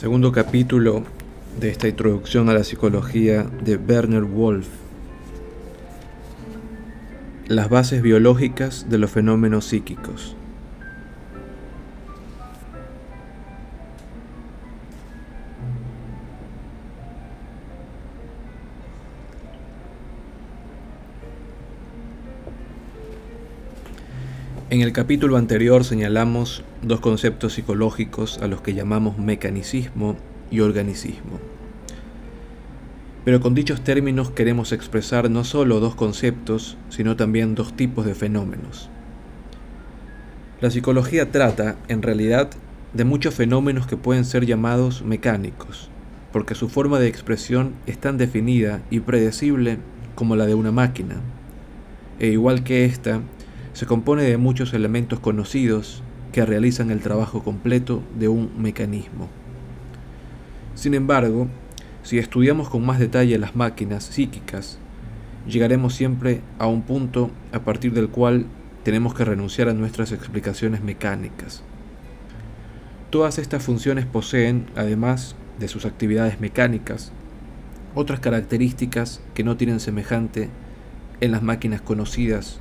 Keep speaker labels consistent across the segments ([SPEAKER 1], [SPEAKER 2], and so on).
[SPEAKER 1] Segundo capítulo de esta introducción a la psicología de Werner Wolf. Las bases biológicas de los fenómenos psíquicos. En el capítulo anterior señalamos dos conceptos psicológicos a los que llamamos mecanicismo y organicismo. Pero con dichos términos queremos expresar no solo dos conceptos, sino también dos tipos de fenómenos. La psicología trata, en realidad, de muchos fenómenos que pueden ser llamados mecánicos, porque su forma de expresión es tan definida y predecible como la de una máquina, e igual que ésta, se compone de muchos elementos conocidos que realizan el trabajo completo de un mecanismo. Sin embargo, si estudiamos con más detalle las máquinas psíquicas, llegaremos siempre a un punto a partir del cual tenemos que renunciar a nuestras explicaciones mecánicas. Todas estas funciones poseen, además de sus actividades mecánicas, otras características que no tienen semejante en las máquinas conocidas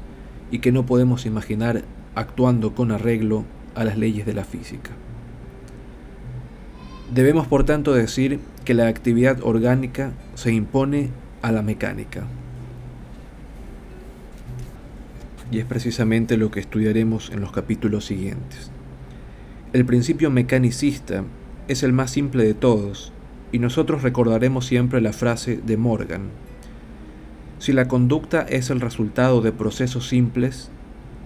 [SPEAKER 1] y que no podemos imaginar actuando con arreglo a las leyes de la física. Debemos por tanto decir que la actividad orgánica se impone a la mecánica. Y es precisamente lo que estudiaremos en los capítulos siguientes. El principio mecanicista es el más simple de todos, y nosotros recordaremos siempre la frase de Morgan, si la conducta es el resultado de procesos simples,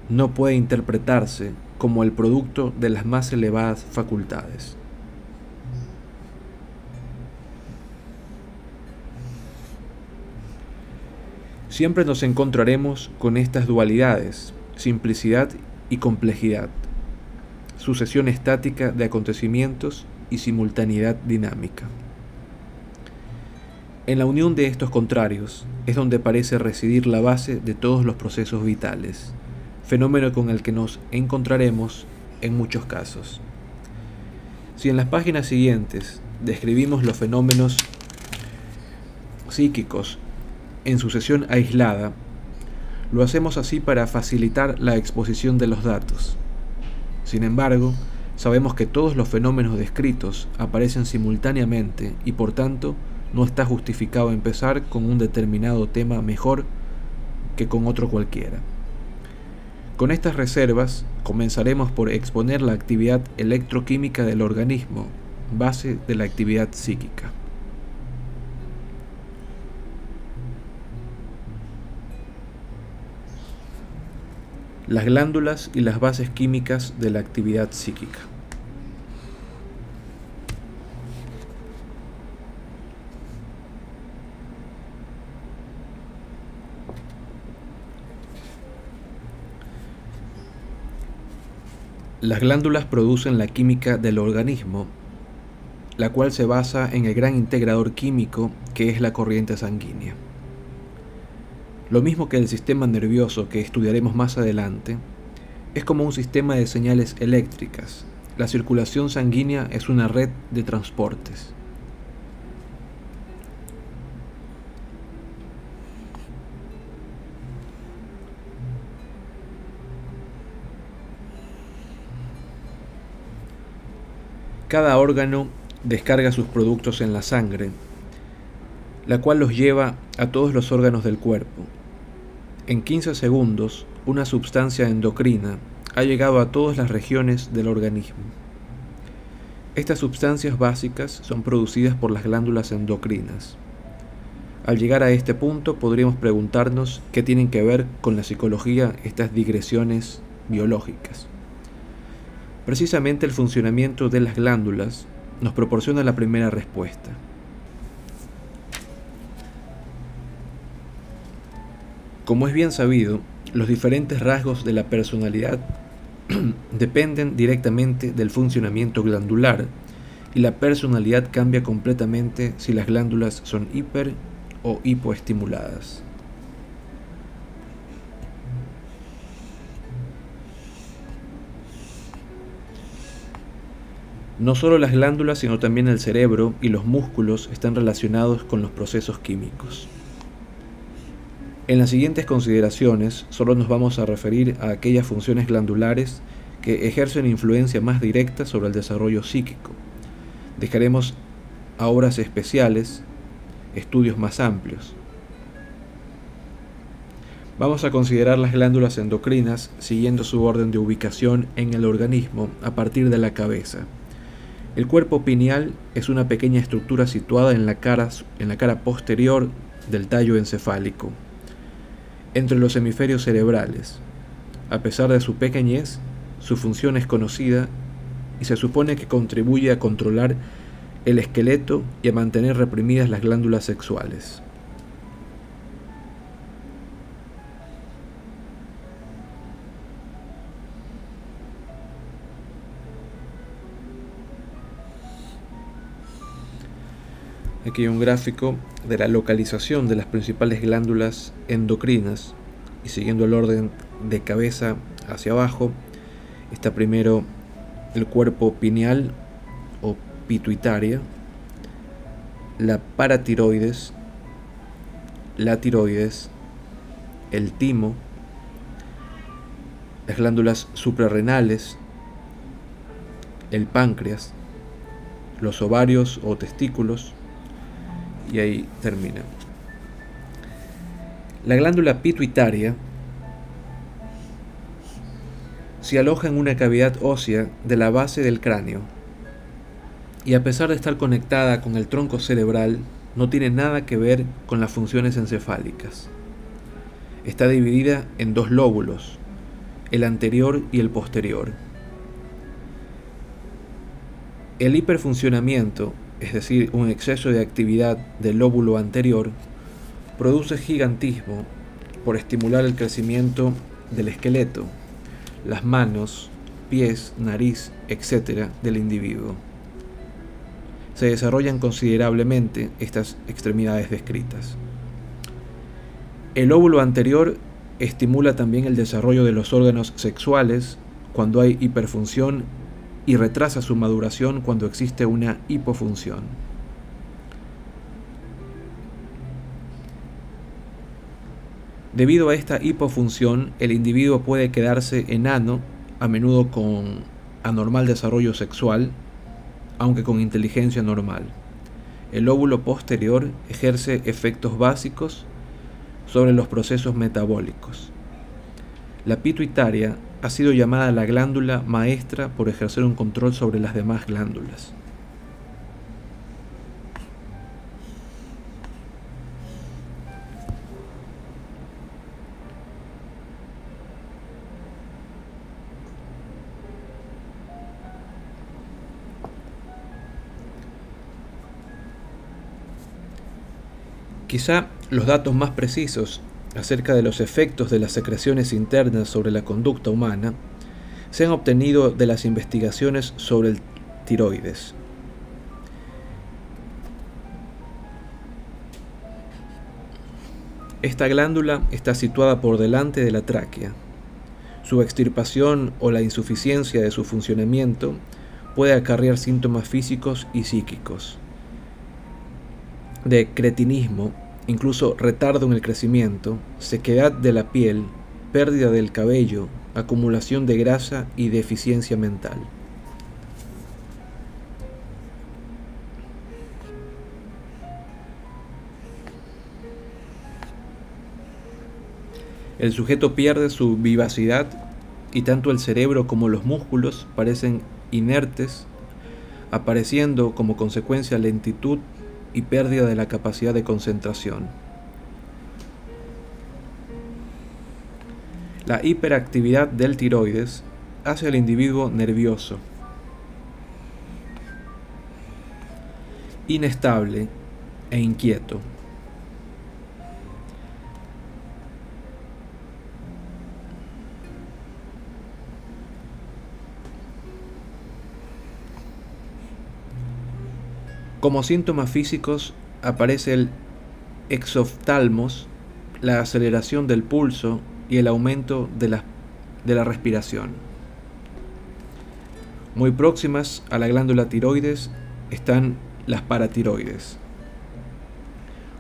[SPEAKER 1] no puede interpretarse como el producto de las más elevadas facultades. Siempre nos encontraremos con estas dualidades, simplicidad y complejidad, sucesión estática de acontecimientos y simultaneidad dinámica. En la unión de estos contrarios es donde parece residir la base de todos los procesos vitales, fenómeno con el que nos encontraremos en muchos casos. Si en las páginas siguientes describimos los fenómenos psíquicos en sucesión aislada, lo hacemos así para facilitar la exposición de los datos. Sin embargo, sabemos que todos los fenómenos descritos aparecen simultáneamente y por tanto no está justificado empezar con un determinado tema mejor que con otro cualquiera. Con estas reservas comenzaremos por exponer la actividad electroquímica del organismo, base de la actividad psíquica. Las glándulas y las bases químicas de la actividad psíquica. Las glándulas producen la química del organismo, la cual se basa en el gran integrador químico que es la corriente sanguínea. Lo mismo que el sistema nervioso que estudiaremos más adelante, es como un sistema de señales eléctricas. La circulación sanguínea es una red de transportes. Cada órgano descarga sus productos en la sangre, la cual los lleva a todos los órganos del cuerpo. En 15 segundos, una sustancia endocrina ha llegado a todas las regiones del organismo. Estas sustancias básicas son producidas por las glándulas endocrinas. Al llegar a este punto podríamos preguntarnos qué tienen que ver con la psicología estas digresiones biológicas. Precisamente el funcionamiento de las glándulas nos proporciona la primera respuesta. Como es bien sabido, los diferentes rasgos de la personalidad dependen directamente del funcionamiento glandular y la personalidad cambia completamente si las glándulas son hiper o hipoestimuladas. No solo las glándulas, sino también el cerebro y los músculos están relacionados con los procesos químicos. En las siguientes consideraciones solo nos vamos a referir a aquellas funciones glandulares que ejercen influencia más directa sobre el desarrollo psíquico. Dejaremos a obras especiales estudios más amplios. Vamos a considerar las glándulas endocrinas siguiendo su orden de ubicación en el organismo a partir de la cabeza. El cuerpo pineal es una pequeña estructura situada en la cara, posterior del tallo encefálico entre los hemisferios cerebrales. A pesar de su pequeñez, su función es conocida y se supone que contribuye a controlar el esqueleto y a mantener reprimidas las glándulas sexuales. Aquí un gráfico de la localización de las principales glándulas endocrinas y siguiendo el orden de cabeza hacia abajo está primero el cuerpo pineal o pituitaria, la paratiroides, la tiroides, el timo, las glándulas suprarrenales, el páncreas, los ovarios o testículos, y ahí termina. La glándula pituitaria se aloja en una cavidad ósea de la base del cráneo y a pesar de estar conectada con el tronco cerebral, no tiene nada que ver con las funciones encefálicas. Está dividida en dos lóbulos, el anterior y el posterior. El hiperfuncionamiento es decir, un exceso de actividad del lóbulo anterior, produce gigantismo por estimular el crecimiento del esqueleto, las manos, pies, nariz, etc. del individuo. Se desarrollan considerablemente estas extremidades descritas. El lóbulo anterior estimula también el desarrollo de los órganos sexuales cuando hay hiperfunción y retrasa su maduración cuando existe una hipofunción. Debido a esta hipofunción, el individuo puede quedarse enano, a menudo con anormal desarrollo sexual, aunque con inteligencia normal. El óvulo posterior ejerce efectos básicos sobre los procesos metabólicos. La pituitaria ha sido llamada la glándula maestra por ejercer un control sobre las demás glándulas. Quizá los datos más precisos acerca de los efectos de las secreciones internas sobre la conducta humana se han obtenido de las investigaciones sobre el tiroides. Esta glándula está situada por delante de la tráquea. Su extirpación o la insuficiencia de su funcionamiento puede acarrear síntomas físicos y psíquicos. De cretinismo incluso retardo en el crecimiento, sequedad de la piel, pérdida del cabello, acumulación de grasa y deficiencia mental. El sujeto pierde su vivacidad y tanto el cerebro como los músculos parecen inertes, apareciendo como consecuencia lentitud y pérdida de la capacidad de concentración. La hiperactividad del tiroides hace al individuo nervioso, inestable e inquieto. Como síntomas físicos aparece el exoftalmos, la aceleración del pulso y el aumento de la, de la respiración. Muy próximas a la glándula tiroides están las paratiroides.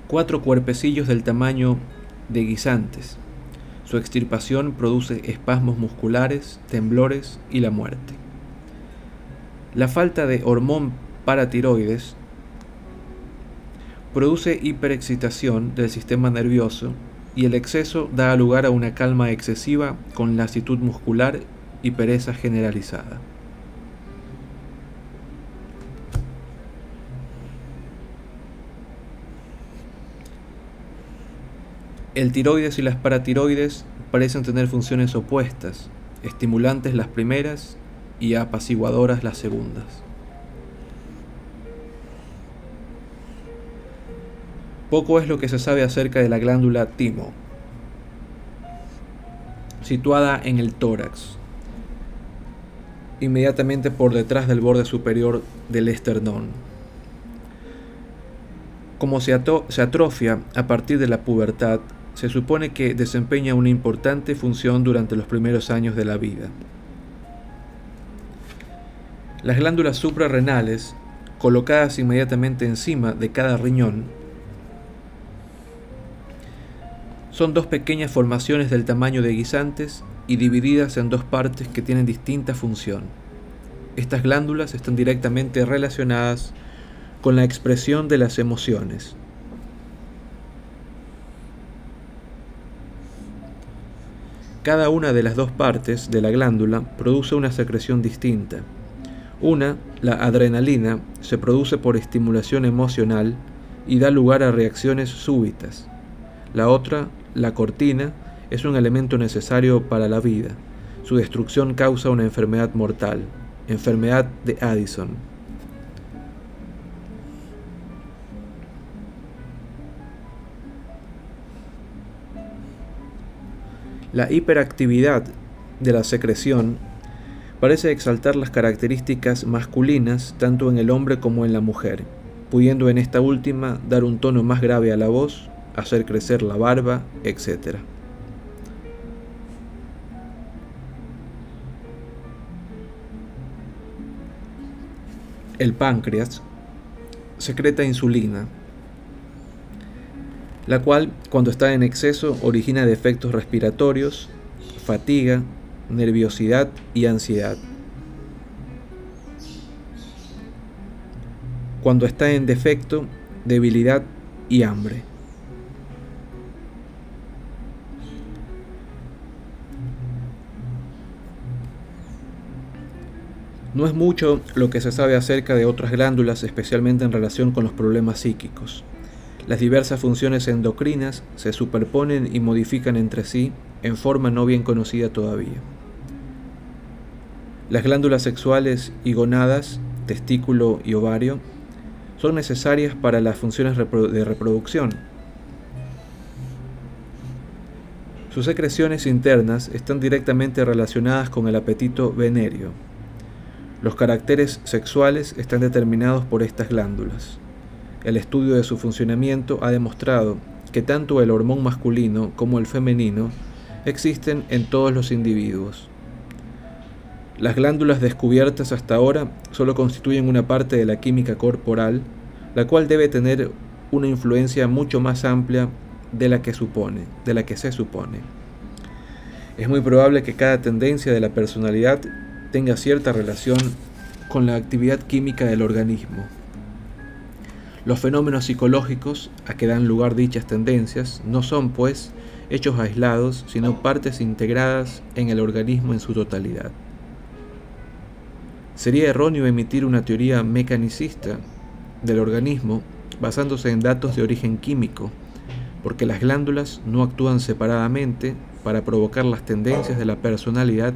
[SPEAKER 1] Cuatro cuerpecillos del tamaño de guisantes. Su extirpación produce espasmos musculares, temblores y la muerte. La falta de hormón paratiroides produce hiperexcitación del sistema nervioso y el exceso da lugar a una calma excesiva con lasitud muscular y pereza generalizada. El tiroides y las paratiroides parecen tener funciones opuestas, estimulantes las primeras y apaciguadoras las segundas. Poco es lo que se sabe acerca de la glándula timo, situada en el tórax, inmediatamente por detrás del borde superior del esternón. Como se, se atrofia a partir de la pubertad, se supone que desempeña una importante función durante los primeros años de la vida. Las glándulas suprarrenales, colocadas inmediatamente encima de cada riñón, son dos pequeñas formaciones del tamaño de guisantes y divididas en dos partes que tienen distinta función. Estas glándulas están directamente relacionadas con la expresión de las emociones. Cada una de las dos partes de la glándula produce una secreción distinta. Una, la adrenalina, se produce por estimulación emocional y da lugar a reacciones súbitas. La otra, la cortina, es un elemento necesario para la vida. Su destrucción causa una enfermedad mortal, enfermedad de Addison. La hiperactividad de la secreción parece exaltar las características masculinas tanto en el hombre como en la mujer, pudiendo en esta última dar un tono más grave a la voz, hacer crecer la barba, etc. El páncreas secreta insulina, la cual cuando está en exceso origina defectos respiratorios, fatiga, nerviosidad y ansiedad. Cuando está en defecto, debilidad y hambre. No es mucho lo que se sabe acerca de otras glándulas, especialmente en relación con los problemas psíquicos. Las diversas funciones endocrinas se superponen y modifican entre sí en forma no bien conocida todavía. Las glándulas sexuales y gonadas, testículo y ovario, son necesarias para las funciones de reproducción. Sus secreciones internas están directamente relacionadas con el apetito venéreo. Los caracteres sexuales están determinados por estas glándulas. El estudio de su funcionamiento ha demostrado que tanto el hormón masculino como el femenino existen en todos los individuos. Las glándulas descubiertas hasta ahora solo constituyen una parte de la química corporal, la cual debe tener una influencia mucho más amplia de la que supone, de la que se supone. Es muy probable que cada tendencia de la personalidad tenga cierta relación con la actividad química del organismo. Los fenómenos psicológicos a que dan lugar dichas tendencias no son, pues, hechos aislados, sino partes integradas en el organismo en su totalidad. Sería erróneo emitir una teoría mecanicista del organismo basándose en datos de origen químico, porque las glándulas no actúan separadamente para provocar las tendencias de la personalidad,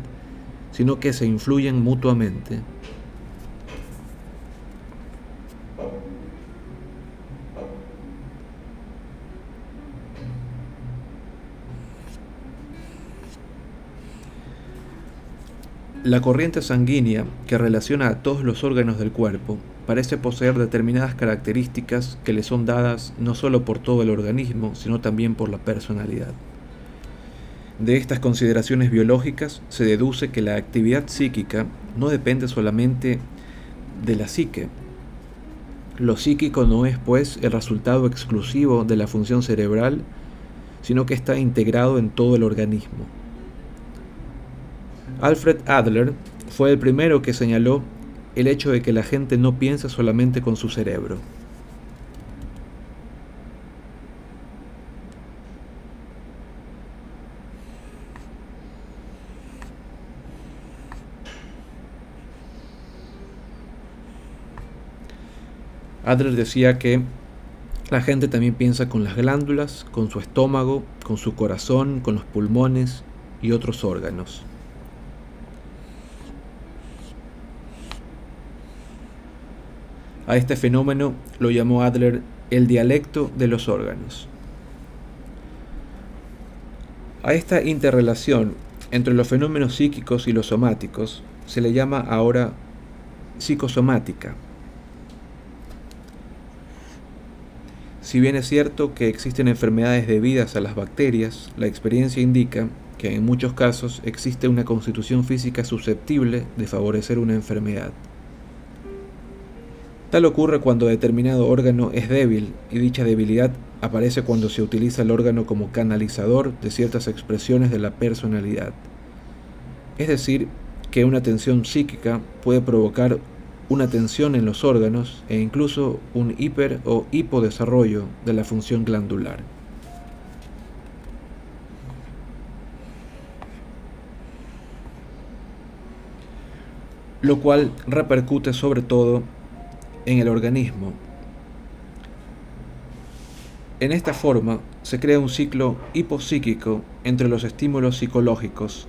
[SPEAKER 1] sino que se influyen mutuamente. La corriente sanguínea que relaciona a todos los órganos del cuerpo parece poseer determinadas características que le son dadas no solo por todo el organismo, sino también por la personalidad. De estas consideraciones biológicas se deduce que la actividad psíquica no depende solamente de la psique. Lo psíquico no es, pues, el resultado exclusivo de la función cerebral, sino que está integrado en todo el organismo. Alfred Adler fue el primero que señaló el hecho de que la gente no piensa solamente con su cerebro. Adler decía que la gente también piensa con las glándulas, con su estómago, con su corazón, con los pulmones y otros órganos. A este fenómeno lo llamó Adler el dialecto de los órganos. A esta interrelación entre los fenómenos psíquicos y los somáticos se le llama ahora psicosomática. Si bien es cierto que existen enfermedades debidas a las bacterias, la experiencia indica que en muchos casos existe una constitución física susceptible de favorecer una enfermedad. Tal ocurre cuando determinado órgano es débil y dicha debilidad aparece cuando se utiliza el órgano como canalizador de ciertas expresiones de la personalidad. Es decir, que una tensión psíquica puede provocar una tensión en los órganos e incluso un hiper o hipodesarrollo de la función glandular. Lo cual repercute sobre todo en el organismo. En esta forma se crea un ciclo hiposíquico entre los estímulos psicológicos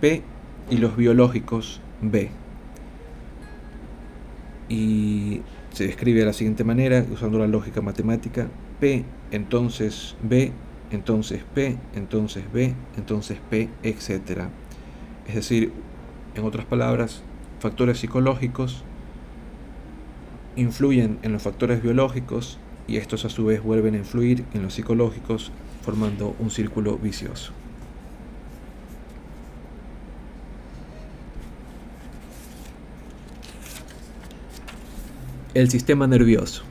[SPEAKER 1] P y los biológicos B. Y se describe de la siguiente manera, usando la lógica matemática, P, entonces B, entonces P, entonces B, entonces P, etc. Es decir, en otras palabras, factores psicológicos influyen en los factores biológicos y estos a su vez vuelven a influir en los psicológicos formando un círculo vicioso. El sistema nervioso.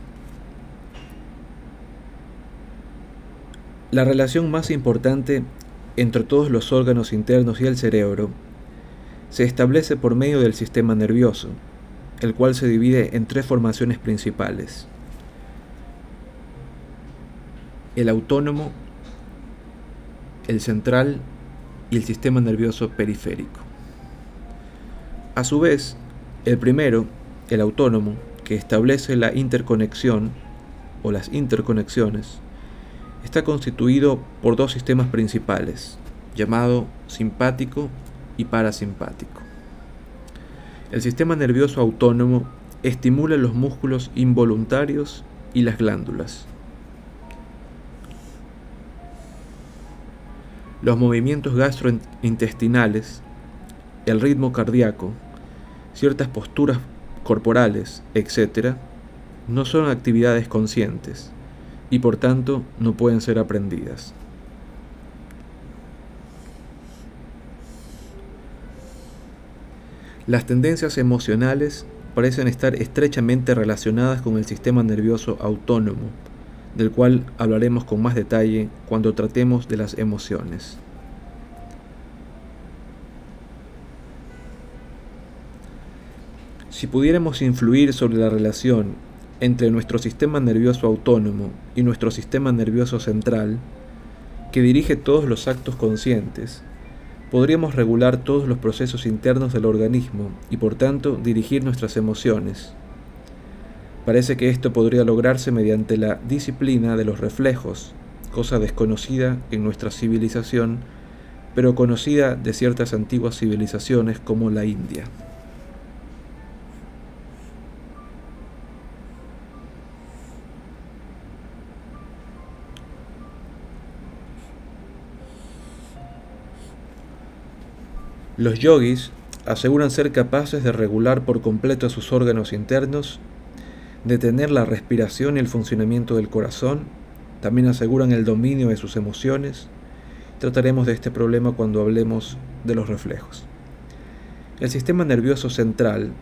[SPEAKER 1] La relación más importante entre todos los órganos internos y el cerebro se establece por medio del sistema nervioso, el cual se divide en tres formaciones principales. El autónomo, el central y el sistema nervioso periférico. A su vez, el primero, el autónomo, que establece la interconexión o las interconexiones, está constituido por dos sistemas principales, llamado simpático y parasimpático. El sistema nervioso autónomo estimula los músculos involuntarios y las glándulas. Los movimientos gastrointestinales, el ritmo cardíaco, ciertas posturas corporales, etc., no son actividades conscientes y por tanto no pueden ser aprendidas. Las tendencias emocionales parecen estar estrechamente relacionadas con el sistema nervioso autónomo, del cual hablaremos con más detalle cuando tratemos de las emociones. Si pudiéramos influir sobre la relación entre nuestro sistema nervioso autónomo y nuestro sistema nervioso central, que dirige todos los actos conscientes, podríamos regular todos los procesos internos del organismo y por tanto dirigir nuestras emociones. Parece que esto podría lograrse mediante la disciplina de los reflejos, cosa desconocida en nuestra civilización, pero conocida de ciertas antiguas civilizaciones como la India. Los yogis aseguran ser capaces de regular por completo sus órganos internos, detener la respiración y el funcionamiento del corazón, también aseguran el dominio de sus emociones. Trataremos de este problema cuando hablemos de los reflejos. El sistema nervioso central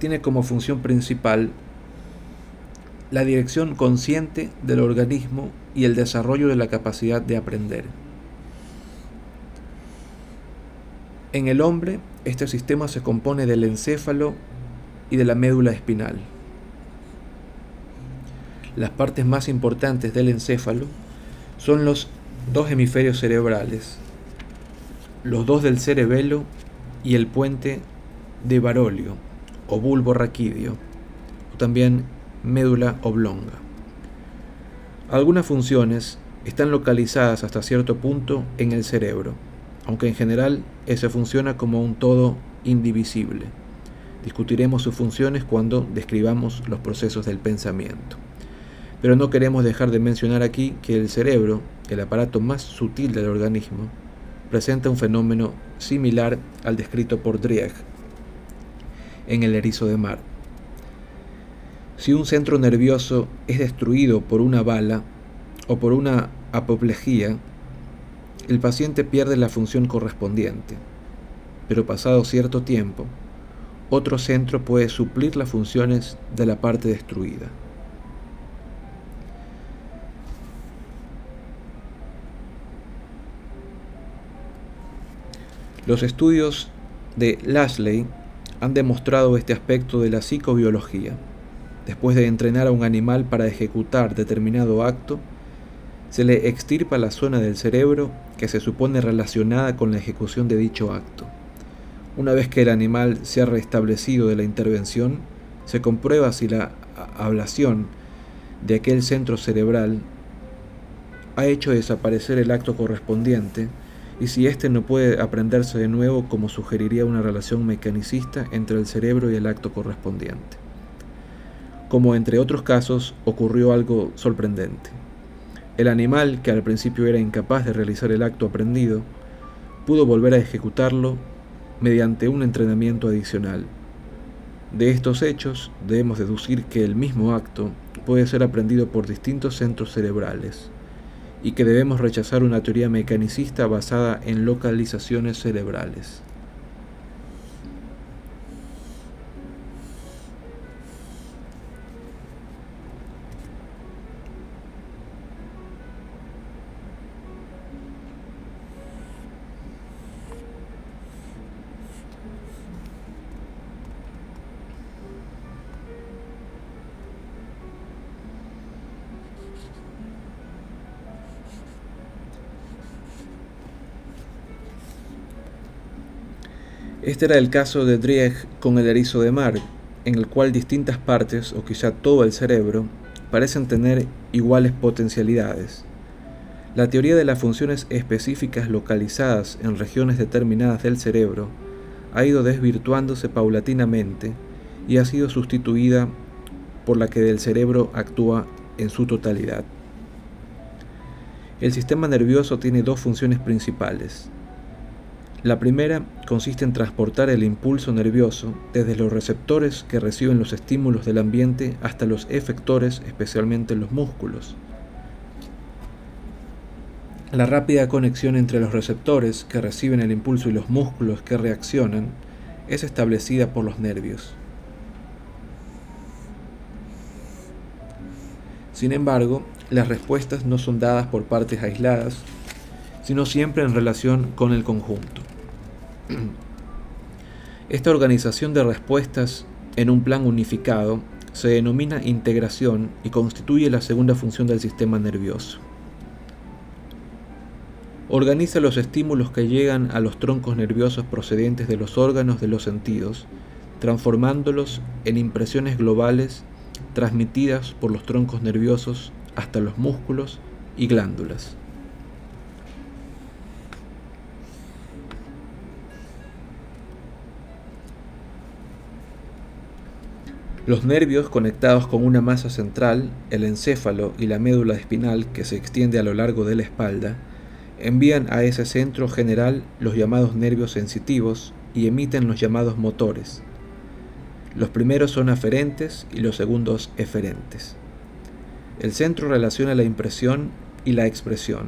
[SPEAKER 1] tiene como función principal la dirección consciente del organismo y el desarrollo de la capacidad de aprender. En el hombre, este sistema se compone del encéfalo y de la médula espinal. Las partes más importantes del encéfalo son los dos hemisferios cerebrales, los dos del cerebelo y el puente de Barolio o bulbo raquídeo, o también médula oblonga. Algunas funciones están localizadas hasta cierto punto en el cerebro aunque en general ese funciona como un todo indivisible. Discutiremos sus funciones cuando describamos los procesos del pensamiento. Pero no queremos dejar de mencionar aquí que el cerebro, el aparato más sutil del organismo, presenta un fenómeno similar al descrito por Drieg en el erizo de mar. Si un centro nervioso es destruido por una bala o por una apoplejía, el paciente pierde la función correspondiente, pero pasado cierto tiempo, otro centro puede suplir las funciones de la parte destruida. Los estudios de Lashley han demostrado este aspecto de la psicobiología. Después de entrenar a un animal para ejecutar determinado acto, se le extirpa la zona del cerebro que se supone relacionada con la ejecución de dicho acto. Una vez que el animal se ha restablecido de la intervención, se comprueba si la ablación de aquel centro cerebral ha hecho desaparecer el acto correspondiente y si éste no puede aprenderse de nuevo como sugeriría una relación mecanicista entre el cerebro y el acto correspondiente. Como entre otros casos ocurrió algo sorprendente. El animal, que al principio era incapaz de realizar el acto aprendido, pudo volver a ejecutarlo mediante un entrenamiento adicional. De estos hechos debemos deducir que el mismo acto puede ser aprendido por distintos centros cerebrales y que debemos rechazar una teoría mecanicista basada en localizaciones cerebrales. Este era el caso de Drieg con el erizo de mar, en el cual distintas partes, o quizá todo el cerebro, parecen tener iguales potencialidades. La teoría de las funciones específicas localizadas en regiones determinadas del cerebro ha ido desvirtuándose paulatinamente y ha sido sustituida por la que del cerebro actúa en su totalidad. El sistema nervioso tiene dos funciones principales, la primera consiste en transportar el impulso nervioso desde los receptores que reciben los estímulos del ambiente hasta los efectores, especialmente los músculos. La rápida conexión entre los receptores que reciben el impulso y los músculos que reaccionan es establecida por los nervios. Sin embargo, las respuestas no son dadas por partes aisladas, sino siempre en relación con el conjunto. Esta organización de respuestas en un plan unificado se denomina integración y constituye la segunda función del sistema nervioso. Organiza los estímulos que llegan a los troncos nerviosos procedentes de los órganos de los sentidos, transformándolos en impresiones globales transmitidas por los troncos nerviosos hasta los músculos y glándulas. Los nervios conectados con una masa central, el encéfalo y la médula espinal que se extiende a lo largo de la espalda, envían a ese centro general los llamados nervios sensitivos y emiten los llamados motores. Los primeros son aferentes y los segundos eferentes. El centro relaciona la impresión y la expresión,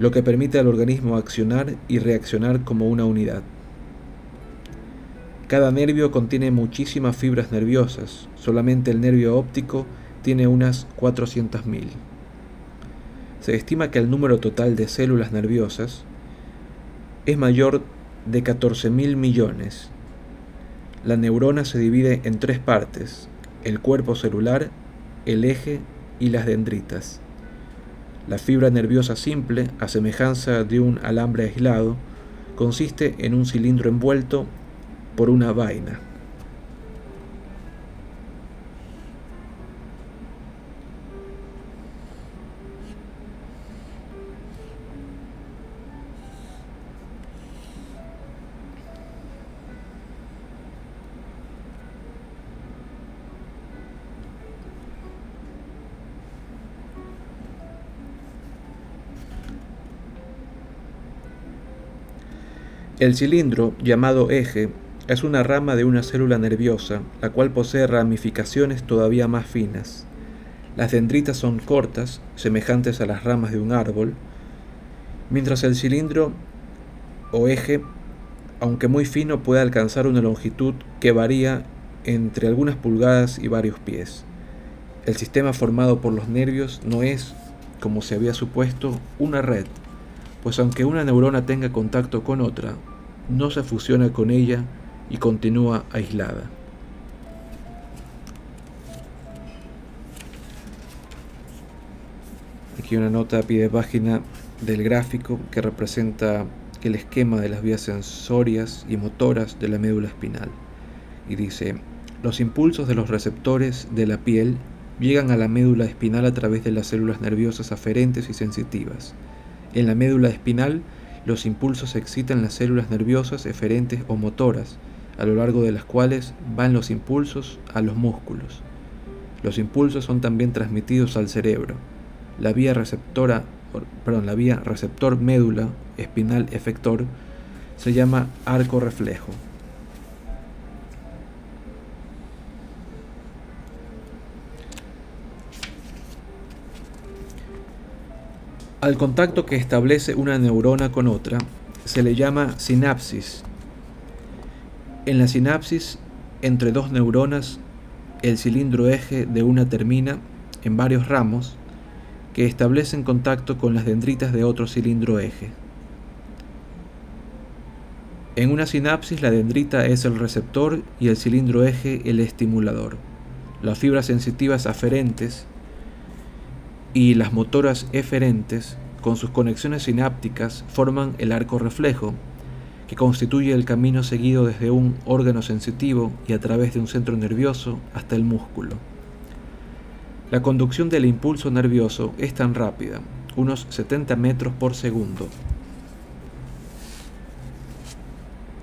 [SPEAKER 1] lo que permite al organismo accionar y reaccionar como una unidad. Cada nervio contiene muchísimas fibras nerviosas, solamente el nervio óptico tiene unas 400.000. Se estima que el número total de células nerviosas es mayor de 14.000 millones. La neurona se divide en tres partes, el cuerpo celular, el eje y las dendritas. La fibra nerviosa simple, a semejanza de un alambre aislado, consiste en un cilindro envuelto por una vaina. El cilindro, llamado eje, es una rama de una célula nerviosa, la cual posee ramificaciones todavía más finas. Las dendritas son cortas, semejantes a las ramas de un árbol, mientras el cilindro o eje, aunque muy fino, puede alcanzar una longitud que varía entre algunas pulgadas y varios pies. El sistema formado por los nervios no es, como se había supuesto, una red, pues aunque una neurona tenga contacto con otra, no se fusiona con ella y continúa aislada. Aquí una nota a pie de página del gráfico que representa el esquema de las vías sensorias y motoras de la médula espinal. Y dice, los impulsos de los receptores de la piel llegan a la médula espinal a través de las células nerviosas aferentes y sensitivas. En la médula espinal, los impulsos excitan las células nerviosas eferentes o motoras, a lo largo de las cuales van los impulsos a los músculos. Los impulsos son también transmitidos al cerebro. La vía receptora, perdón, la vía receptor médula espinal efector se llama arco reflejo. Al contacto que establece una neurona con otra se le llama sinapsis. En la sinapsis entre dos neuronas, el cilindro eje de una termina en varios ramos que establecen contacto con las dendritas de otro cilindro eje. En una sinapsis la dendrita es el receptor y el cilindro eje el estimulador. Las fibras sensitivas aferentes y las motoras eferentes, con sus conexiones sinápticas, forman el arco reflejo, que constituye el camino seguido desde un órgano sensitivo y a través de un centro nervioso hasta el músculo. La conducción del impulso nervioso es tan rápida, unos 70 metros por segundo,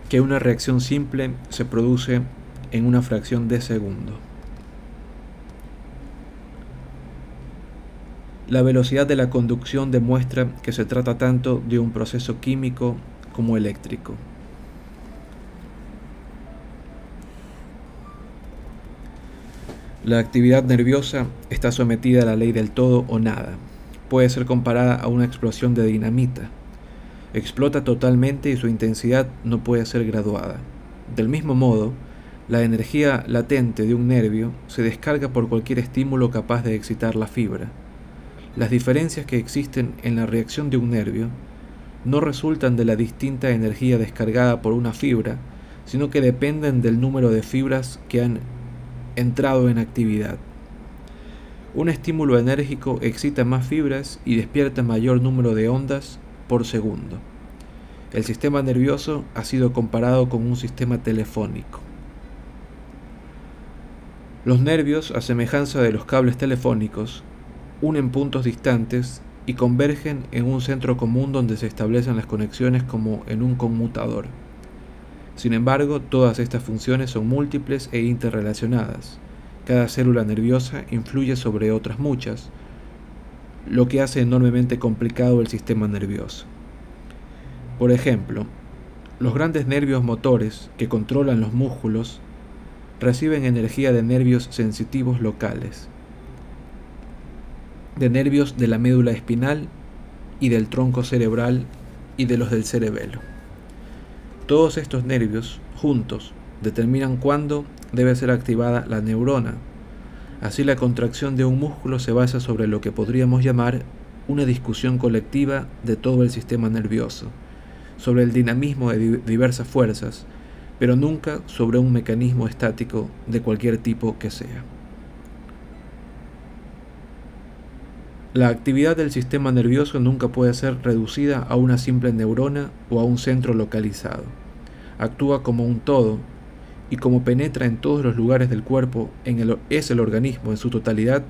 [SPEAKER 1] que una reacción simple se produce en una fracción de segundo. La velocidad de la conducción demuestra que se trata tanto de un proceso químico como eléctrico. La actividad nerviosa está sometida a la ley del todo o nada. Puede ser comparada a una explosión de dinamita. Explota totalmente y su intensidad no puede ser graduada. Del mismo modo, la energía latente de un nervio se descarga por cualquier estímulo capaz de excitar la fibra. Las diferencias que existen en la reacción de un nervio no resultan de la distinta energía descargada por una fibra, sino que dependen del número de fibras que han entrado en actividad. Un estímulo enérgico excita más fibras y despierta mayor número de ondas por segundo. El sistema nervioso ha sido comparado con un sistema telefónico. Los nervios, a semejanza de los cables telefónicos, unen puntos distantes y convergen en un centro común donde se establecen las conexiones como en un conmutador. Sin embargo, todas estas funciones son múltiples e interrelacionadas. Cada célula nerviosa influye sobre otras muchas, lo que hace enormemente complicado el sistema nervioso. Por ejemplo, los grandes nervios motores que controlan los músculos reciben energía de nervios sensitivos locales de nervios de la médula espinal y del tronco cerebral y de los del cerebelo. Todos estos nervios, juntos, determinan cuándo debe ser activada la neurona. Así la contracción de un músculo se basa sobre lo que podríamos llamar una discusión colectiva de todo el sistema nervioso, sobre el dinamismo de diversas fuerzas, pero nunca sobre un mecanismo estático de cualquier tipo que sea. La actividad del sistema nervioso nunca puede ser reducida a una simple neurona o a un centro localizado. Actúa como un todo y como penetra en todos los lugares del cuerpo, es el organismo en su totalidad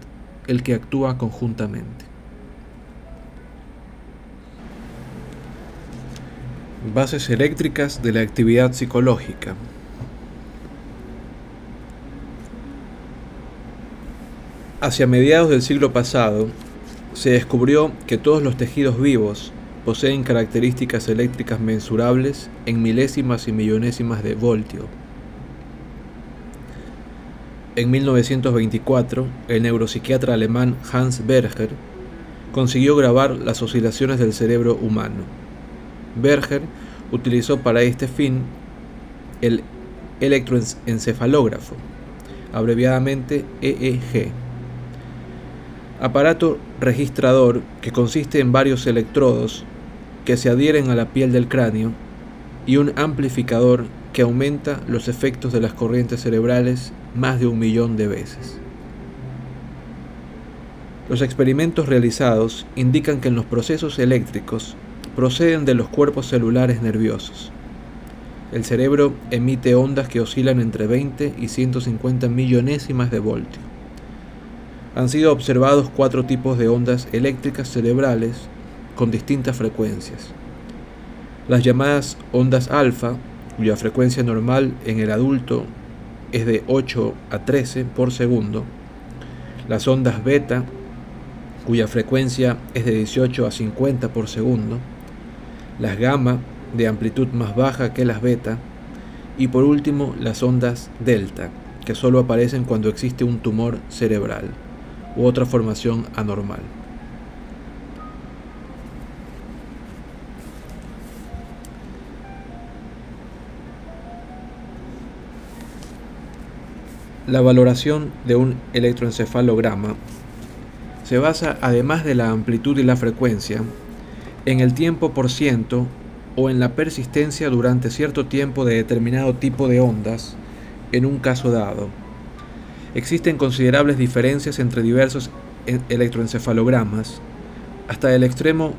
[SPEAKER 1] el que actúa conjuntamente. Bases eléctricas de la actividad psicológica. Hacia mediados del siglo pasado, se descubrió que todos los tejidos vivos poseen características eléctricas mensurables en milésimas y millonésimas de voltio. En 1924, el neuropsiquiatra alemán Hans Berger consiguió grabar las oscilaciones del cerebro humano. Berger utilizó para este fin el electroencefalógrafo, abreviadamente EEG aparato registrador que consiste en varios electrodos que se adhieren a la piel del cráneo y un amplificador que aumenta los efectos de las corrientes cerebrales más de un millón de veces. Los experimentos realizados indican que en los procesos eléctricos proceden de los cuerpos celulares nerviosos. El cerebro emite ondas que oscilan entre 20 y 150 millonésimas de voltio han sido observados cuatro tipos de ondas eléctricas cerebrales con distintas frecuencias. Las llamadas ondas alfa, cuya frecuencia normal en el adulto es de 8 a 13 por segundo. Las ondas beta, cuya frecuencia es de 18 a 50 por segundo. Las gamma, de amplitud más baja que las beta. Y por último, las ondas delta, que solo aparecen cuando existe un tumor cerebral u otra formación anormal. La valoración de un electroencefalograma se basa, además de la amplitud y la frecuencia, en el tiempo por ciento o en la persistencia durante cierto tiempo de determinado tipo de ondas en un caso dado Existen considerables diferencias entre diversos e-, electroencefalogramas, hasta el extremo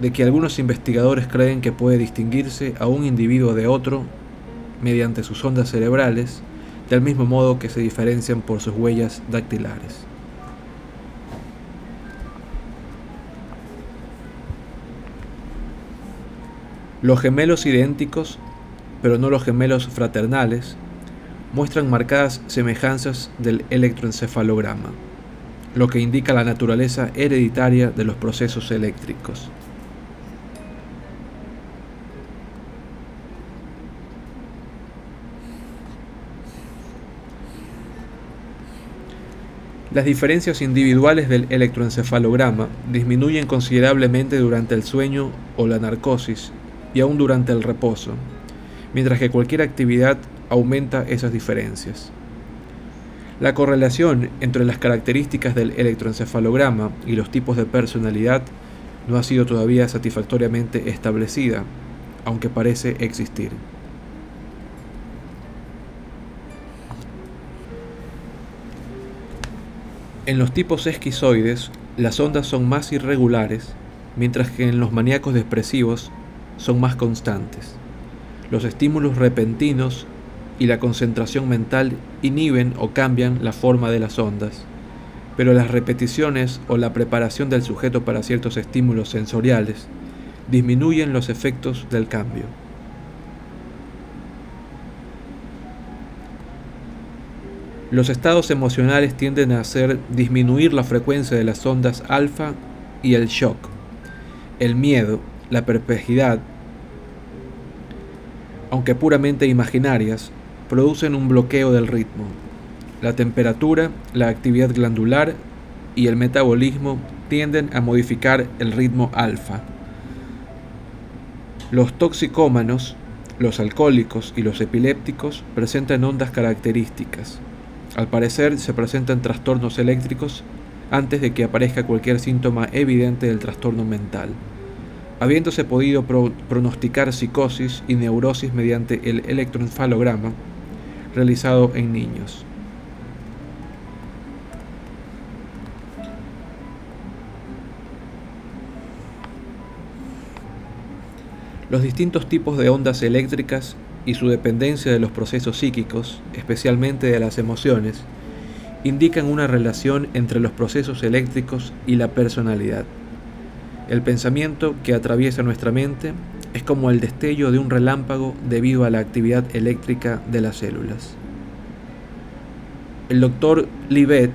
[SPEAKER 1] de que algunos investigadores creen que puede distinguirse a un individuo de otro mediante sus ondas cerebrales, del mismo modo que se diferencian por sus huellas dactilares. Los gemelos idénticos, pero no los gemelos fraternales, muestran marcadas semejanzas del electroencefalograma, lo que indica la naturaleza hereditaria de los procesos eléctricos. Las diferencias individuales del electroencefalograma disminuyen considerablemente durante el sueño o la narcosis y aún durante el reposo, mientras que cualquier actividad aumenta esas diferencias. La correlación entre las características del electroencefalograma y los tipos de personalidad no ha sido todavía satisfactoriamente establecida, aunque parece existir. En los tipos esquizoides, las ondas son más irregulares, mientras que en los maníacos depresivos son más constantes. Los estímulos repentinos y la concentración mental inhiben o cambian la forma de las ondas, pero las repeticiones o la preparación del sujeto para ciertos estímulos sensoriales disminuyen los efectos del cambio. Los estados emocionales tienden a hacer disminuir la frecuencia de las ondas alfa y el shock, el miedo, la perplejidad, aunque puramente imaginarias, producen un bloqueo del ritmo. La temperatura, la actividad glandular y el metabolismo tienden a modificar el ritmo alfa. Los toxicómanos Los alcohólicos y los epilépticos presentan ondas características. Al parecer se presentan trastornos eléctricos antes de que aparezca cualquier síntoma evidente del trastorno mental, habiéndose podido pronosticar psicosis y neurosis mediante el electroencefalograma realizado en niños. Los distintos tipos de ondas eléctricas y su dependencia de los procesos psíquicos, especialmente de las emociones, indican una relación entre los procesos eléctricos y la personalidad. El pensamiento que atraviesa nuestra mente es como el destello de un relámpago debido a la actividad eléctrica de las células. El doctor Livet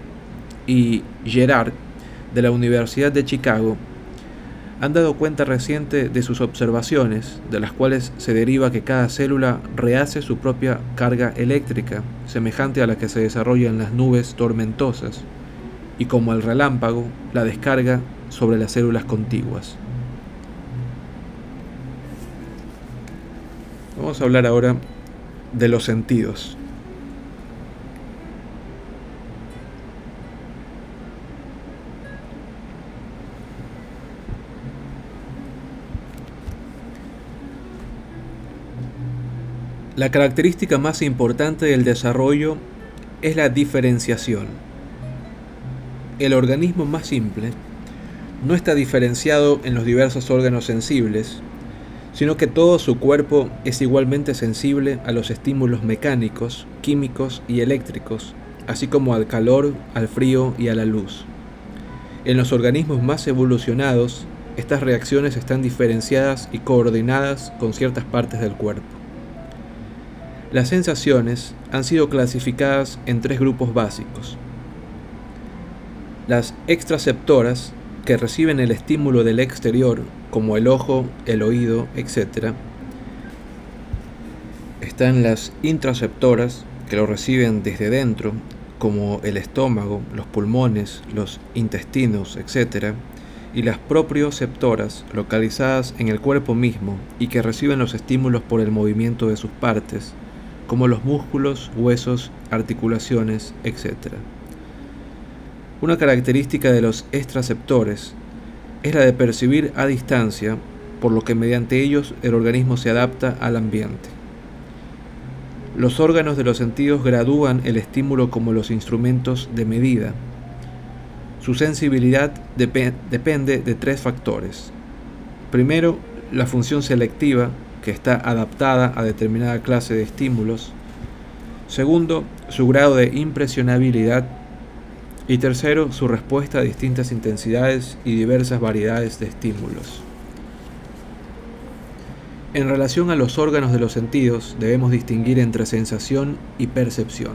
[SPEAKER 1] y Gerard de la Universidad de Chicago han dado cuenta reciente de sus observaciones, de las cuales se deriva que cada célula rehace su propia carga eléctrica, semejante a la que se desarrolla en las nubes tormentosas, y como el relámpago la descarga sobre las células contiguas. Vamos a hablar ahora de los sentidos. La característica más importante del desarrollo es la diferenciación. El organismo más simple no está diferenciado en los diversos órganos sensibles, sino que todo su cuerpo es igualmente sensible a los estímulos mecánicos, químicos y eléctricos, así como al calor, al frío y a la luz. En los organismos más evolucionados, estas reacciones están diferenciadas y coordinadas con ciertas partes del cuerpo. Las sensaciones han sido clasificadas en tres grupos básicos. Las extraceptoras, que reciben el estímulo del exterior, como el ojo, el oído, etc. Están las intraceptoras, que lo reciben desde dentro, como el estómago, los pulmones, los intestinos, etc. Y las proprioceptoras, localizadas en el cuerpo mismo y que reciben los estímulos por el movimiento de sus partes, como los músculos, huesos, articulaciones, etc. Una característica de los extraceptores es la de percibir a distancia, por lo que mediante ellos el organismo se adapta al ambiente. Los órganos de los sentidos gradúan el estímulo como los instrumentos de medida. Su sensibilidad depende de tres factores. Primero, la función selectiva, que está adaptada a determinada clase de estímulos. Segundo, su grado de impresionabilidad. Y tercero, su respuesta a distintas intensidades y diversas variedades de estímulos. En relación a los órganos de los sentidos, debemos distinguir entre sensación y percepción.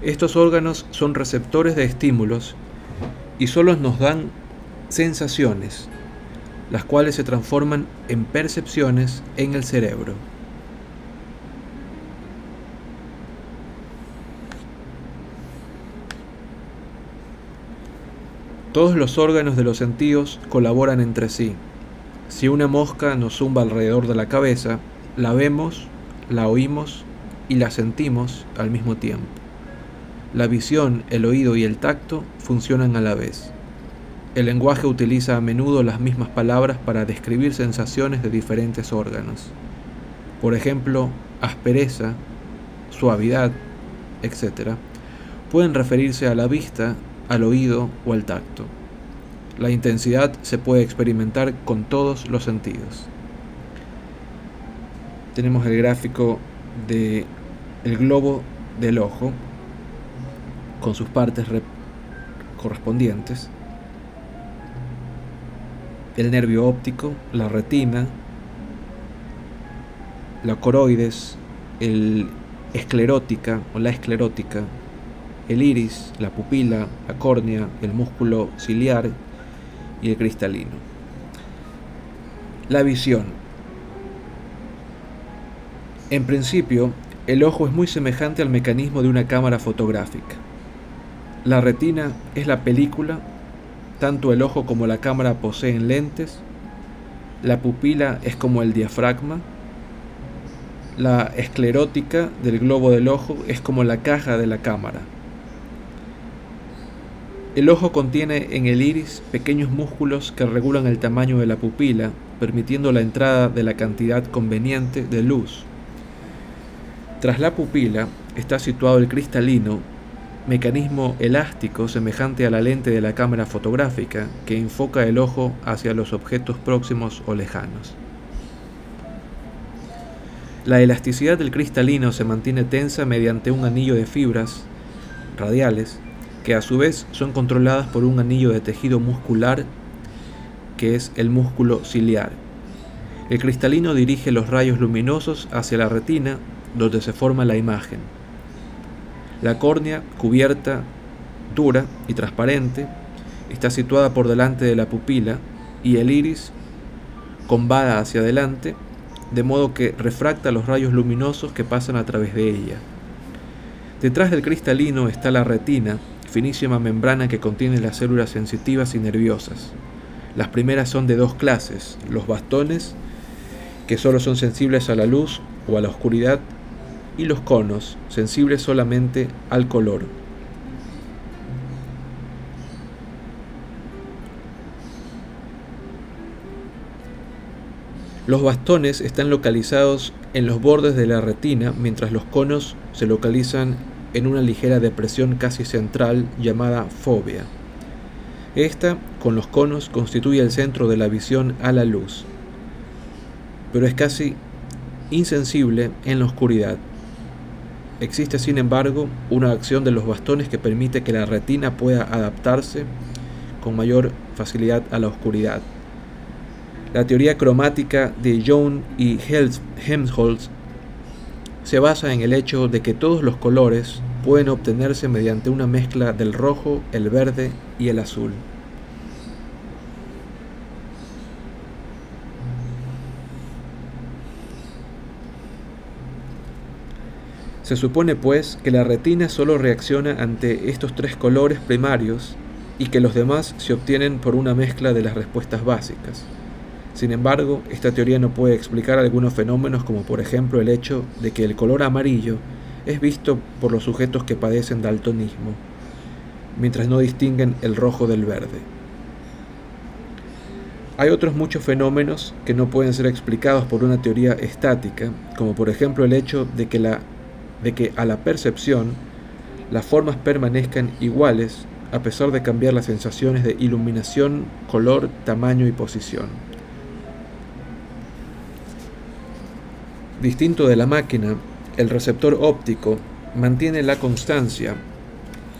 [SPEAKER 1] Estos órganos son receptores de estímulos y solo nos dan sensaciones, las cuales se transforman en percepciones en el cerebro. Todos los órganos de los sentidos colaboran entre sí. Si una mosca nos zumba alrededor de la cabeza, la vemos, la oímos y la sentimos al mismo tiempo. La visión, el oído y el tacto funcionan a la vez. El lenguaje utiliza a menudo las mismas palabras para describir sensaciones de diferentes órganos. Por ejemplo, aspereza, suavidad, etc. Pueden referirse a la vista, al oído o al tacto. La intensidad se puede experimentar con todos los sentidos. Tenemos el gráfico de el globo del ojo con sus partes correspondientes el nervio óptico, la retina, la coroides, el esclerótica o la esclerótica, el iris, la pupila, la córnea, el músculo ciliar y el cristalino. La visión. En principio, el ojo es muy semejante al mecanismo de una cámara fotográfica. La retina es la película tanto el ojo como la cámara poseen lentes, la pupila es como el diafragma, la esclerótica del globo del ojo es como la caja de la cámara. El ojo contiene en el iris pequeños músculos que regulan el tamaño de la pupila, permitiendo la entrada de la cantidad conveniente de luz. Tras la pupila está situado el cristalino, mecanismo elástico semejante a la lente de la cámara fotográfica que enfoca el ojo hacia los objetos próximos o lejanos. La elasticidad del cristalino se mantiene tensa mediante un anillo de fibras radiales que a su vez son controladas por un anillo de tejido muscular que es el músculo ciliar. El cristalino dirige los rayos luminosos hacia la retina donde se forma la imagen. La córnea, cubierta, dura y transparente, está situada por delante de la pupila y el iris combada hacia adelante, de modo que refracta los rayos luminosos que pasan a través de ella. Detrás del cristalino está la retina, finísima membrana que contiene las células sensitivas y nerviosas. Las primeras son de dos clases, los bastones, que solo son sensibles a la luz o a la oscuridad, y los conos, sensibles solamente al color. Los bastones están localizados en los bordes de la retina, mientras los conos se localizan en una ligera depresión casi central llamada fobia. Esta, con los conos, constituye el centro de la visión a la luz, pero es casi insensible en la oscuridad. Existe, sin embargo, una acción de los bastones que permite que la retina pueda adaptarse con mayor facilidad a la oscuridad. La teoría cromática de John y Helmholtz se basa en el hecho de que todos los colores pueden obtenerse mediante una mezcla del rojo, el verde y el azul. Se supone pues que la retina solo reacciona ante estos tres colores primarios y que los demás se obtienen por una mezcla de las respuestas básicas. Sin embargo, esta teoría no puede explicar algunos fenómenos como por ejemplo el hecho de que el color amarillo es visto por los sujetos que padecen daltonismo, mientras no distinguen el rojo del verde. Hay otros muchos fenómenos que no pueden ser explicados por una teoría estática, como por ejemplo el hecho de que, de que a la percepción las formas permanezcan iguales a pesar de cambiar las sensaciones de iluminación, color, tamaño y posición. Distinto de la máquina, el receptor óptico mantiene la constancia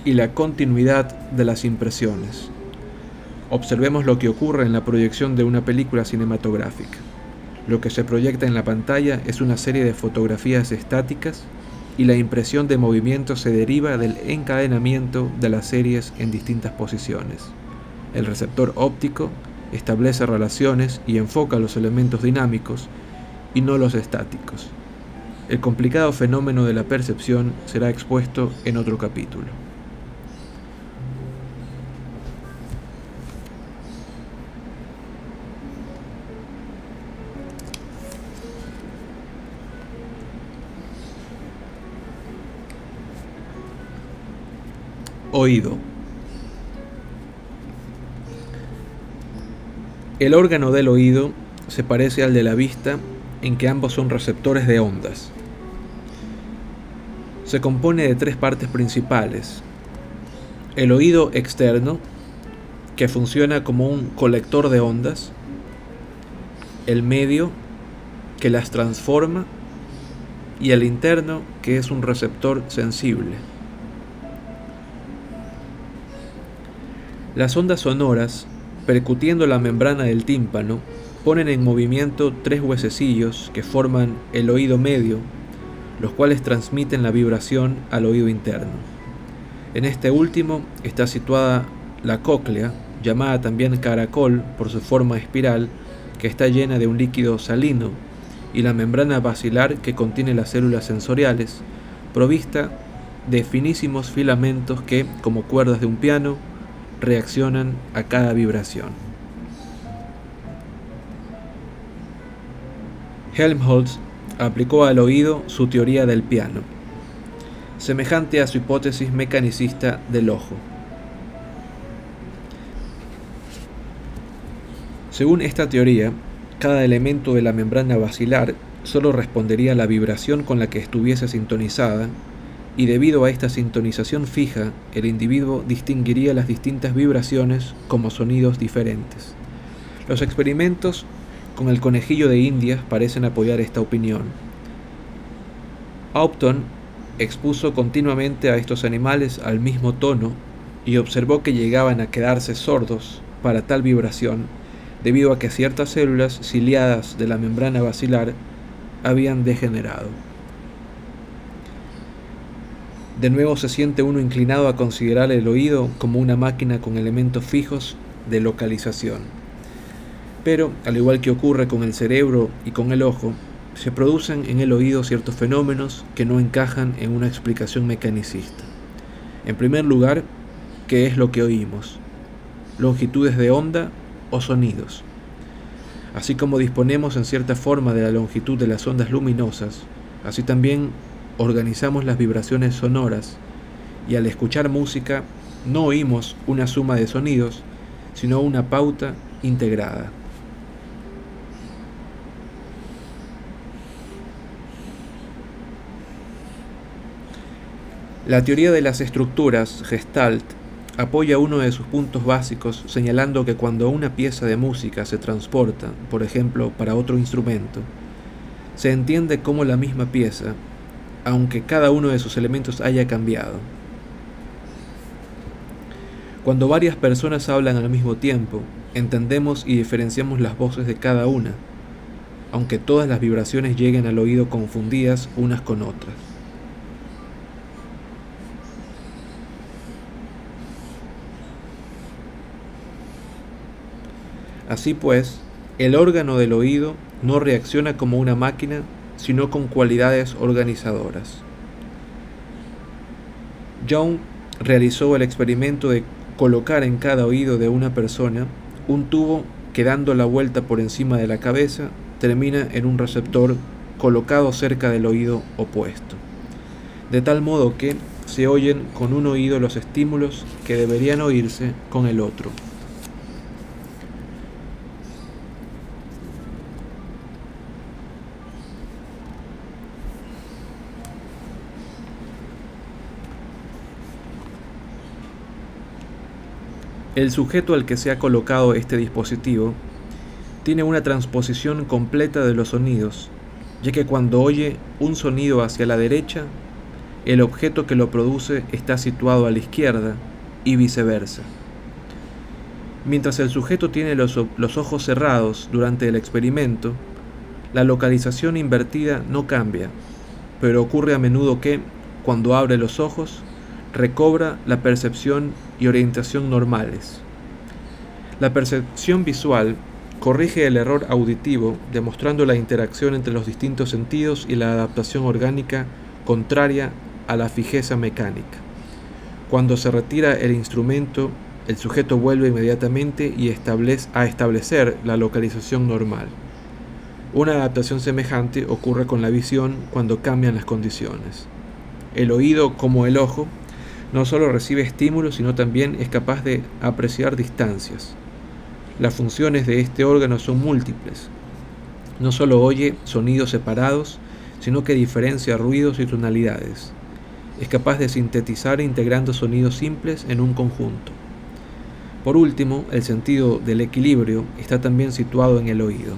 [SPEAKER 1] y la continuidad de las impresiones. Observemos lo que ocurre en la proyección de una película cinematográfica. Lo que se proyecta en la pantalla es una serie de fotografías estáticas y la impresión de movimiento se deriva del encadenamiento de las series en distintas posiciones. El receptor óptico establece relaciones y enfoca los elementos dinámicos y no los estáticos. El complicado fenómeno de la percepción será expuesto en otro capítulo. Oído. El órgano del oído se parece al de la vista en que ambos son receptores de ondas. Se compone de tres partes principales. El oído externo, que funciona como un colector de ondas. El medio, que las transforma. Y el interno, que es un receptor sensible. Las ondas sonoras, percutiendo la membrana del tímpano, ponen en movimiento tres huesecillos que forman el oído medio, los cuales transmiten la vibración al oído interno. En este último está situada la cóclea, llamada también caracol por su forma espiral, que está llena de un líquido salino, y la membrana basilar que contiene las células sensoriales, provista de finísimos filamentos que, como cuerdas de un piano, reaccionan a cada vibración. Helmholtz aplicó al oído su teoría del piano, semejante a su hipótesis mecanicista del ojo. Según esta teoría, cada elemento de la membrana basilar solo respondería a la vibración con la que estuviese sintonizada y debido a esta sintonización fija, el individuo distinguiría las distintas vibraciones como sonidos diferentes. Los experimentos con el conejillo de Indias parecen apoyar esta opinión. Upton expuso continuamente a estos animales al mismo tono y observó que llegaban a quedarse sordos para tal vibración debido a que ciertas células ciliadas de la membrana basilar habían degenerado. De nuevo se siente uno inclinado a considerar el oído como una máquina con elementos fijos de localización. Pero, al igual que ocurre con el cerebro y con el ojo, se producen en el oído ciertos fenómenos que no encajan en una explicación mecanicista. En primer lugar, ¿qué es lo que oímos? Longitudes de onda o sonidos. Así como disponemos en cierta forma de la longitud de las ondas luminosas, así también organizamos las vibraciones sonoras y al escuchar música no oímos una suma de sonidos, sino una pauta integrada. La teoría de las estructuras, Gestalt, apoya uno de sus puntos básicos señalando que cuando una pieza de música se transporta, por ejemplo, para otro instrumento, se entiende como la misma pieza aunque cada uno de sus elementos haya cambiado. Cuando varias personas hablan al mismo tiempo, entendemos y diferenciamos las voces de cada una, aunque todas las vibraciones lleguen al oído confundidas unas con otras. Así pues, el órgano del oído no reacciona como una máquina sino con cualidades organizadoras. Young realizó el experimento de colocar en cada oído de una persona un tubo que dando la vuelta por encima de la cabeza termina en un receptor colocado cerca del oído opuesto, de tal modo que se oyen con un oído los estímulos que deberían oírse con el otro. El sujeto al que se ha colocado este dispositivo tiene una transposición completa de los sonidos, ya que cuando oye un sonido hacia la derecha, el objeto que lo produce está situado a la izquierda y viceversa. Mientras el sujeto tiene los, los, ojos cerrados durante el experimento, la localización invertida no cambia, pero ocurre a menudo que, cuando abre los ojos, recobra la percepción y orientación normales. La percepción visual corrige el error auditivo, demostrando la interacción entre los distintos sentidos y la adaptación orgánica contraria a la fijeza mecánica. Cuando se retira el instrumento, el sujeto vuelve inmediatamente y establece, a establecer la localización normal. Una adaptación semejante ocurre con la visión cuando cambian las condiciones. El oído, como el ojo, no solo recibe estímulos, sino también es capaz de apreciar distancias. Las funciones de este órgano son múltiples. No solo oye sonidos separados, sino que diferencia ruidos y tonalidades. Es capaz de sintetizar integrando sonidos simples en un conjunto. Por último, el sentido del equilibrio está también situado en el oído.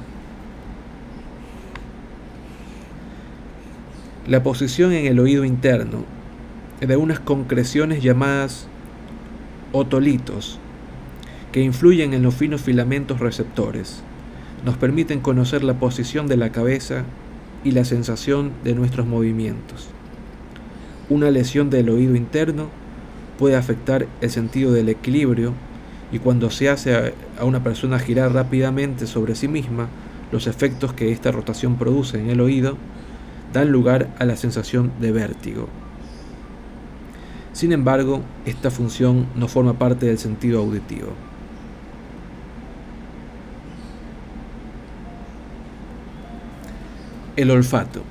[SPEAKER 1] La posición en el oído interno de unas concreciones llamadas otolitos, que influyen en los finos filamentos receptores. Nos permiten conocer la posición de la cabeza y la sensación de nuestros movimientos. Una lesión del oído interno puede afectar el sentido del equilibrio y cuando se hace a una persona girar rápidamente sobre sí misma, los efectos que esta rotación produce en el oído dan lugar a la sensación de vértigo. Sin embargo, esta función no forma parte del sentido auditivo. El olfato.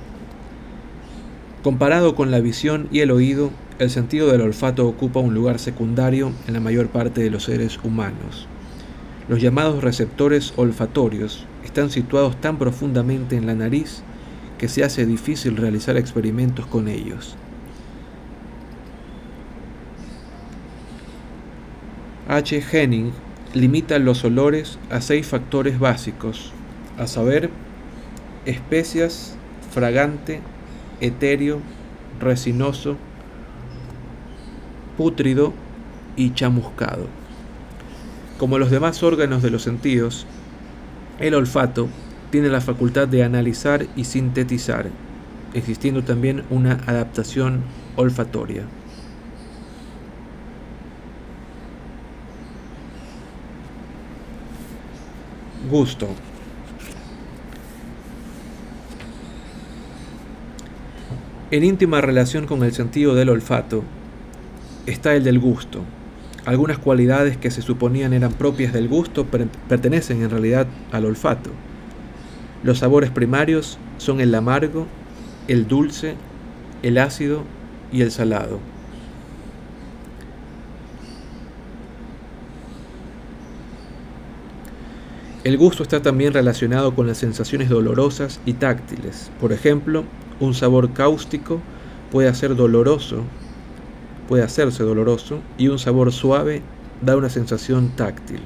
[SPEAKER 1] Comparado con la visión y el oído, el sentido del olfato ocupa un lugar secundario en la mayor parte de los seres humanos. Los llamados receptores olfatorios están situados tan profundamente en la nariz que se hace difícil realizar experimentos con ellos. H. Henning limita los olores a seis factores básicos, a saber, especias, fragante, etéreo, resinoso, pútrido y chamuscado. Como los demás órganos de los sentidos, el olfato tiene la facultad de analizar y sintetizar, existiendo también una adaptación olfatoria. Gusto. En íntima relación con el sentido del olfato está el del gusto. Algunas cualidades que se suponían eran propias del gusto pertenecen en realidad al olfato. Los sabores primarios son el amargo, el dulce, el ácido y el salado. El gusto está también relacionado con las sensaciones dolorosas y táctiles. Por ejemplo, un sabor cáustico puede hacer doloroso, puede hacerse doloroso y un sabor suave da una sensación táctil.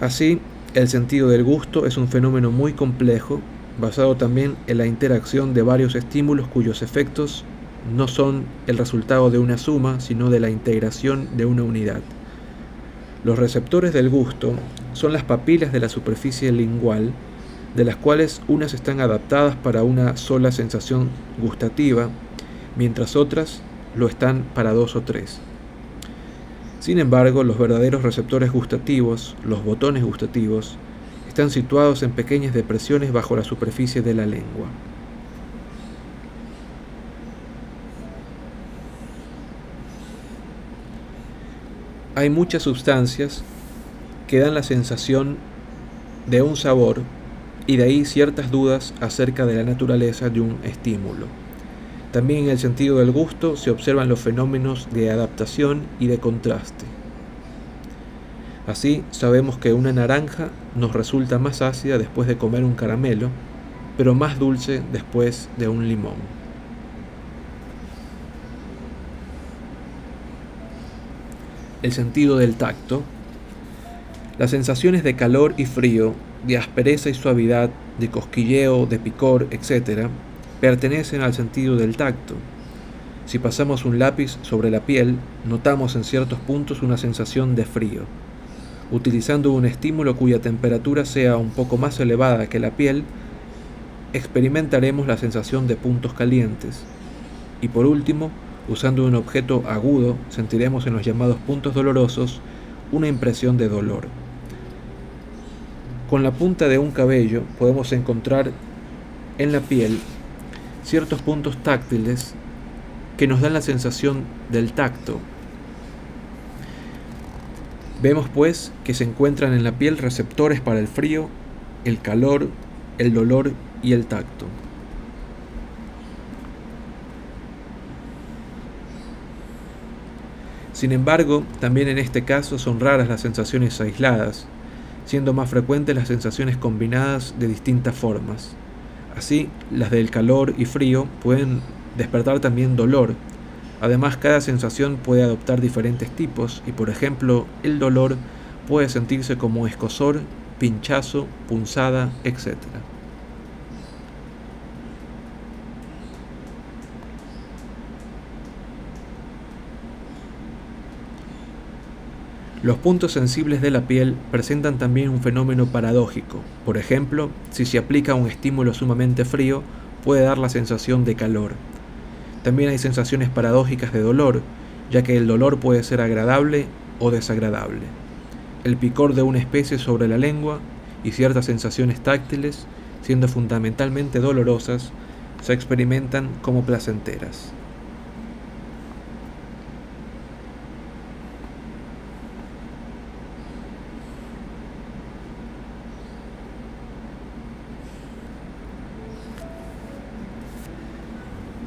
[SPEAKER 1] Así, el sentido del gusto es un fenómeno muy complejo, basado también en la interacción de varios estímulos cuyos efectos no son el resultado de una suma, sino de la integración de una unidad. Los receptores del gusto son las papilas de la superficie lingual, de las cuales unas están adaptadas para una sola sensación gustativa, mientras otras lo están para dos o tres. Sin embargo, los verdaderos receptores gustativos, los botones gustativos, están situados en pequeñas depresiones bajo la superficie de la lengua. hay muchas sustancias que dan la sensación de un sabor y de ahí ciertas dudas acerca de la naturaleza de un estímulo. También en el sentido del gusto se observan los fenómenos de adaptación y de contraste. Así sabemos que una naranja nos resulta más ácida después de comer un caramelo, pero más dulce después de un limón. el sentido del tacto, las sensaciones de calor y frío, de aspereza y suavidad, de cosquilleo, de picor, etc., pertenecen al sentido del tacto. Si pasamos un lápiz sobre la piel, notamos en ciertos puntos una sensación de frío. Utilizando un estímulo cuya temperatura sea un poco más elevada que la piel, experimentaremos la sensación de puntos calientes. Y por último, Usando un objeto agudo, sentiremos en los llamados puntos dolorosos una impresión de dolor. Con la punta de un cabello podemos encontrar en la piel ciertos puntos táctiles que nos dan la sensación del tacto. Vemos pues que se encuentran en la piel receptores para el frío, el calor, el dolor y el tacto. Sin embargo, también en este caso son raras las sensaciones aisladas, siendo más frecuentes las sensaciones combinadas de distintas formas. Así, las del calor y frío pueden despertar también dolor. Además, cada sensación puede adoptar diferentes tipos y, por ejemplo, el dolor puede sentirse como escosor, pinchazo, punzada, etc. Los puntos sensibles de la piel presentan también un fenómeno paradójico. Por ejemplo, si se aplica un estímulo sumamente frío, puede dar la sensación de calor. También hay sensaciones paradójicas de dolor, ya que el dolor puede ser agradable o desagradable. El picor de una especie sobre la lengua y ciertas sensaciones táctiles, siendo fundamentalmente dolorosas, se experimentan como placenteras.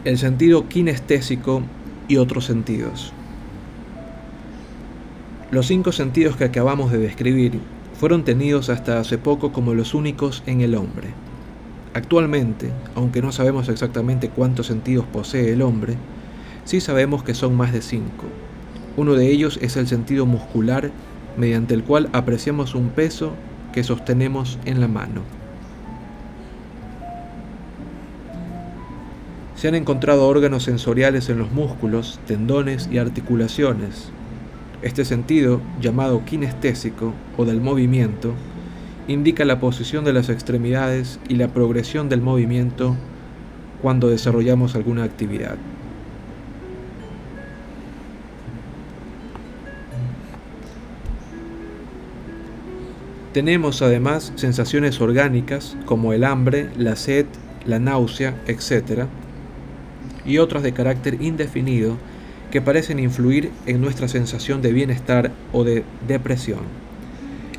[SPEAKER 1] El sentido kinestésico y otros sentidos. Los cinco sentidos que acabamos de describir fueron tenidos hasta hace poco como los únicos en el hombre. Actualmente, aunque no sabemos exactamente cuántos sentidos posee el hombre, sí sabemos que son más de cinco. Uno de ellos es el sentido muscular, mediante el cual apreciamos un peso que sostenemos en la mano. Se han encontrado órganos sensoriales en los músculos, tendones y articulaciones. Este sentido, llamado kinestésico o del movimiento, indica la posición de las extremidades y la progresión del movimiento cuando desarrollamos alguna actividad. Tenemos además sensaciones orgánicas como el hambre, la sed, la náusea, etc., y otras de carácter indefinido que parecen influir en nuestra sensación de bienestar o de depresión.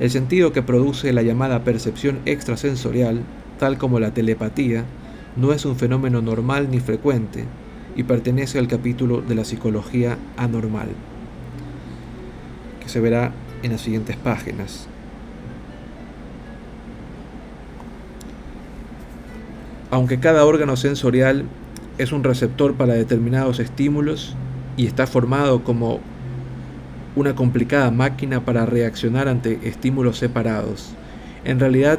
[SPEAKER 1] El sentido que produce la llamada percepción extrasensorial, tal como la telepatía, no es un fenómeno normal ni frecuente y pertenece al capítulo de la psicología anormal, que se verá en las siguientes páginas. Aunque cada órgano sensorial es un receptor para determinados estímulos y está formado como una complicada máquina para reaccionar ante estímulos separados. En realidad,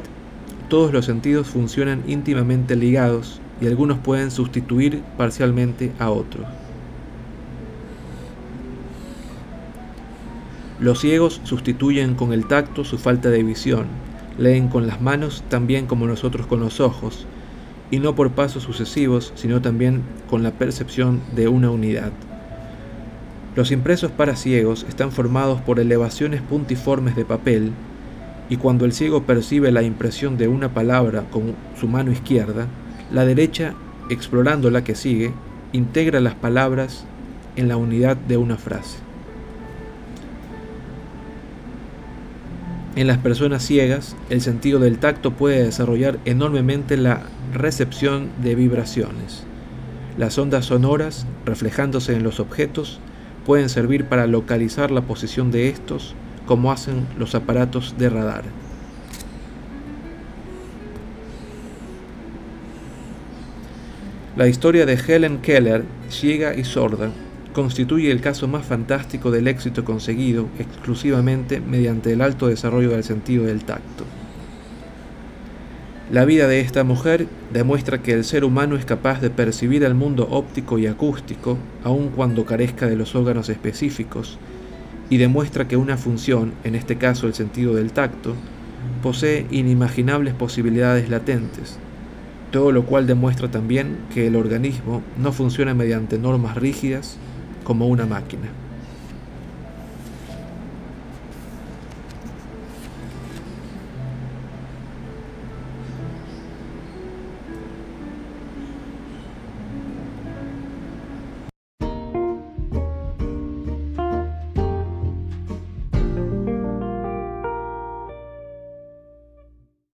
[SPEAKER 1] todos los sentidos funcionan íntimamente ligados y algunos pueden sustituir parcialmente a otros. Los ciegos sustituyen con el tacto su falta de visión, leen con las manos también como nosotros con los ojos, y no por pasos sucesivos, sino también con la percepción de una unidad. Los impresos para ciegos están formados por elevaciones puntiformes de papel, y cuando el ciego percibe la impresión de una palabra con su mano izquierda, la derecha, explorando la que sigue, integra las palabras en la unidad de una frase. En las personas ciegas, el sentido del tacto puede desarrollar enormemente la recepción de vibraciones. Las ondas sonoras, reflejándose en los objetos, pueden servir para localizar la posición de estos, como hacen los aparatos de radar. La historia de Helen Keller, ciega y sorda, constituye el caso más fantástico del éxito conseguido exclusivamente mediante el alto desarrollo del sentido del tacto. La vida de esta mujer demuestra que el ser humano es capaz de percibir el mundo óptico y acústico aun cuando carezca de los órganos específicos y demuestra que una función, en este caso el sentido del tacto, posee inimaginables posibilidades latentes, todo lo cual demuestra también que el organismo no funciona mediante normas rígidas como una máquina.